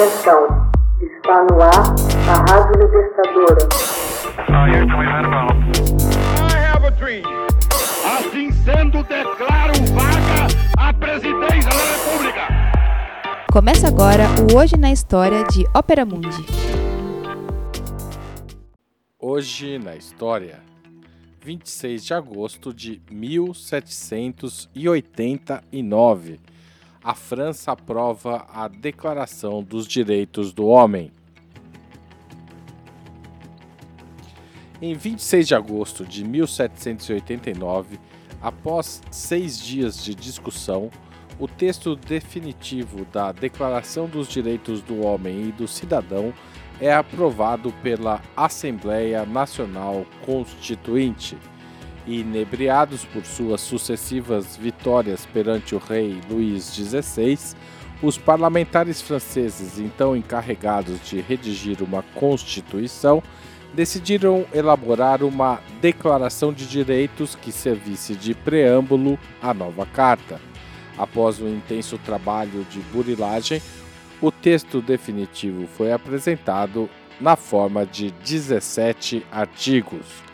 Atenção, está no ar a Rádio Libertadora. Assim sendo, declaro vaga a presidência da República. Começa agora o Hoje na História de Ópera Mundi. Hoje na História, 26 de agosto de 1789 a França aprova a Declaração dos Direitos do Homem. Em 26 de agosto de 1789, após seis dias de discussão, o texto definitivo da Declaração dos Direitos do Homem e do Cidadão é aprovado pela Assembleia Nacional Constituinte inebriados por suas sucessivas vitórias perante o rei Luís XVI, os parlamentares franceses, então encarregados de redigir uma constituição, decidiram elaborar uma declaração de direitos que servisse de preâmbulo à nova carta. Após um intenso trabalho de burilagem, o texto definitivo foi apresentado na forma de 17 artigos.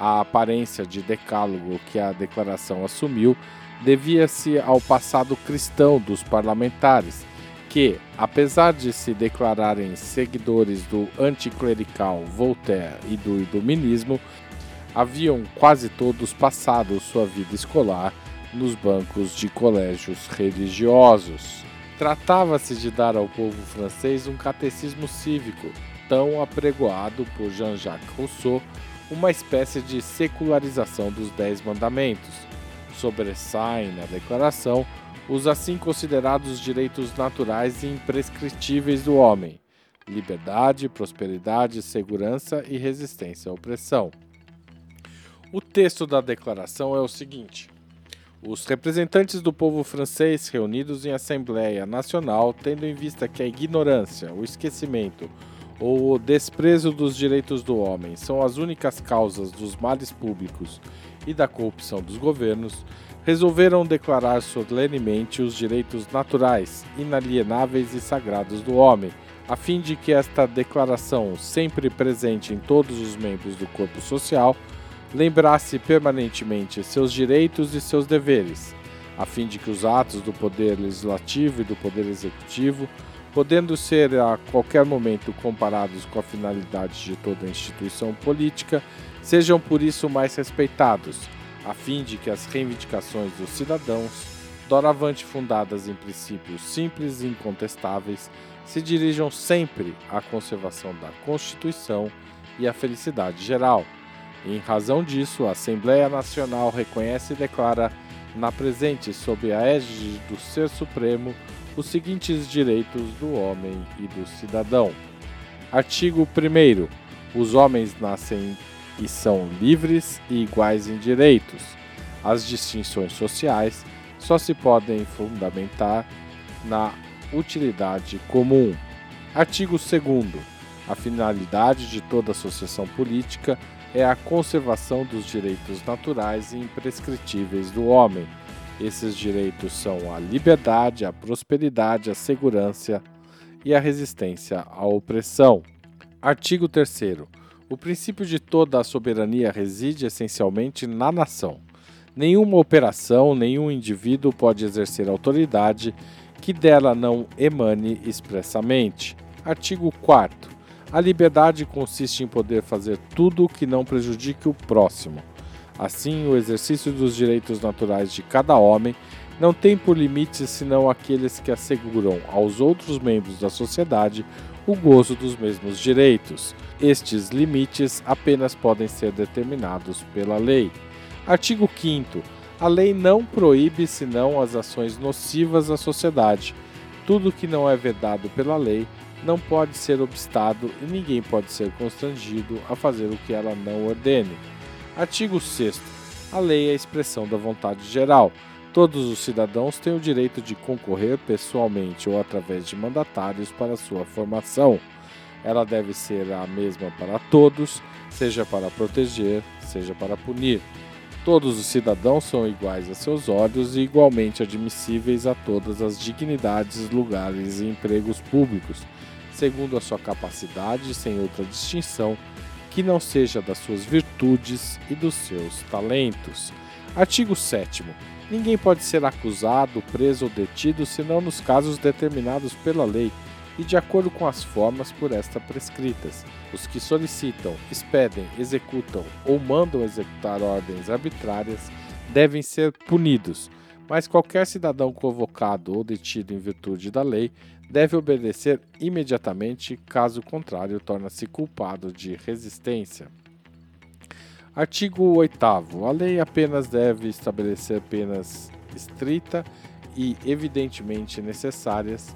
A aparência de decálogo que a declaração assumiu devia-se ao passado cristão dos parlamentares, que, apesar de se declararem seguidores do anticlerical Voltaire e do iluminismo, haviam quase todos passado sua vida escolar nos bancos de colégios religiosos. Tratava-se de dar ao povo francês um catecismo cívico, tão apregoado por Jean-Jacques Rousseau uma espécie de secularização dos Dez Mandamentos. Sobressaem na declaração os assim considerados direitos naturais e imprescritíveis do homem: liberdade, prosperidade, segurança e resistência à opressão. O texto da declaração é o seguinte: os representantes do povo francês reunidos em Assembleia Nacional, tendo em vista que a ignorância, o esquecimento, ou o desprezo dos direitos do homem são as únicas causas dos males públicos e da corrupção dos governos, resolveram declarar solenemente os direitos naturais, inalienáveis e sagrados do homem, a fim de que esta declaração, sempre presente em todos os membros do corpo social, lembrasse permanentemente seus direitos e seus deveres, a fim de que os atos do poder legislativo e do poder executivo podendo ser a qualquer momento comparados com a finalidade de toda instituição política, sejam por isso mais respeitados, a fim de que as reivindicações dos cidadãos, doravante fundadas em princípios simples e incontestáveis, se dirijam sempre à conservação da Constituição e à felicidade geral. em razão disso, a Assembleia Nacional reconhece e declara, na presente, sob a égide do Ser Supremo, os seguintes direitos do homem e do cidadão. Artigo 1. Os homens nascem e são livres e iguais em direitos. As distinções sociais só se podem fundamentar na utilidade comum. Artigo 2. A finalidade de toda associação política é a conservação dos direitos naturais e imprescritíveis do homem esses direitos são a liberdade, a prosperidade, a segurança e a resistência à opressão. Artigo 3. O princípio de toda a soberania reside essencialmente na nação. Nenhuma operação, nenhum indivíduo pode exercer autoridade que dela não emane expressamente. Artigo 4. A liberdade consiste em poder fazer tudo que não prejudique o próximo Assim, o exercício dos direitos naturais de cada homem não tem por limites senão aqueles que asseguram aos outros membros da sociedade o gozo dos mesmos direitos. Estes limites apenas podem ser determinados pela lei. Artigo 5. A lei não proíbe senão as ações nocivas à sociedade. Tudo que não é vedado pela lei não pode ser obstado e ninguém pode ser constrangido a fazer o que ela não ordene. Artigo 6. A lei é a expressão da vontade geral. Todos os cidadãos têm o direito de concorrer pessoalmente ou através de mandatários para sua formação. Ela deve ser a mesma para todos, seja para proteger, seja para punir. Todos os cidadãos são iguais a seus olhos e igualmente admissíveis a todas as dignidades, lugares e empregos públicos, segundo a sua capacidade, sem outra distinção que não seja das suas virtudes e dos seus talentos. Artigo 7. Ninguém pode ser acusado, preso ou detido senão nos casos determinados pela lei e de acordo com as formas por esta prescritas. Os que solicitam, expedem, executam ou mandam executar ordens arbitrárias devem ser punidos, mas qualquer cidadão convocado ou detido em virtude da lei deve obedecer imediatamente, caso contrário, torna-se culpado de resistência. Artigo 8. A lei apenas deve estabelecer penas estrita e evidentemente necessárias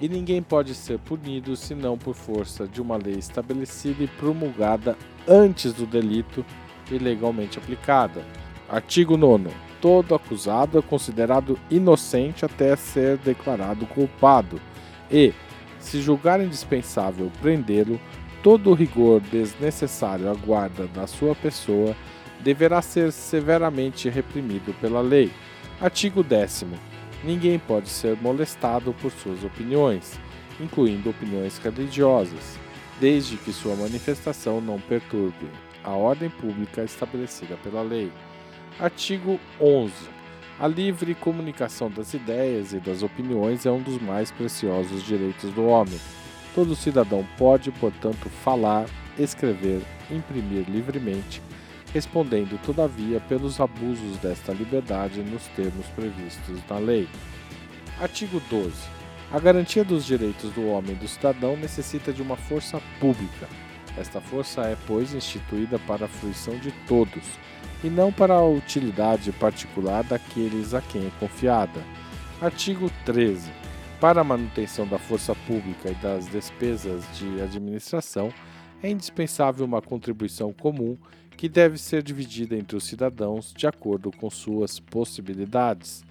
e ninguém pode ser punido senão por força de uma lei estabelecida e promulgada antes do delito e legalmente aplicada. Artigo 9. Todo acusado é considerado inocente até ser declarado culpado e, se julgar indispensável prendê-lo, todo o rigor desnecessário à guarda da sua pessoa deverá ser severamente reprimido pela lei. Artigo 10. Ninguém pode ser molestado por suas opiniões, incluindo opiniões religiosas, desde que sua manifestação não perturbe a ordem pública estabelecida pela lei. Artigo 11. A livre comunicação das ideias e das opiniões é um dos mais preciosos direitos do homem. Todo cidadão pode, portanto, falar, escrever, imprimir livremente respondendo, todavia, pelos abusos desta liberdade nos termos previstos na lei. Artigo 12. A garantia dos direitos do homem e do cidadão necessita de uma força pública. Esta força é, pois, instituída para a fruição de todos, e não para a utilidade particular daqueles a quem é confiada. Artigo 13. Para a manutenção da força pública e das despesas de administração, é indispensável uma contribuição comum que deve ser dividida entre os cidadãos de acordo com suas possibilidades.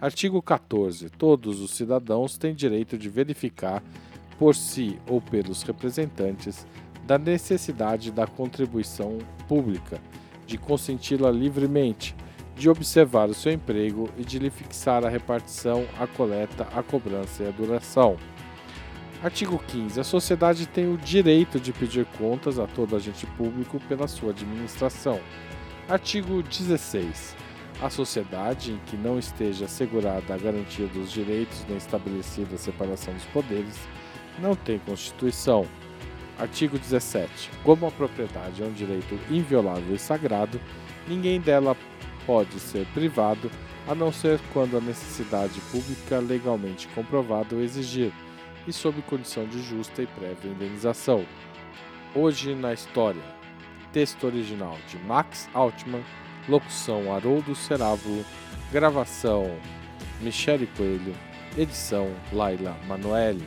Artigo 14. Todos os cidadãos têm direito de verificar, por si ou pelos representantes, da necessidade da contribuição pública, de consenti-la livremente, de observar o seu emprego e de lhe fixar a repartição, a coleta, a cobrança e a duração. Artigo 15. A sociedade tem o direito de pedir contas a todo agente público pela sua administração. Artigo 16. A sociedade em que não esteja assegurada a garantia dos direitos nem estabelecida a separação dos poderes não tem Constituição. Artigo 17. Como a propriedade é um direito inviolável e sagrado, ninguém dela pode ser privado, a não ser quando a necessidade pública legalmente comprovada o exigir e sob condição de justa e prévia indenização. Hoje na História. Texto original de Max Altman, locução Haroldo Cerávulo, gravação Michele Coelho, edição Laila Manoeli.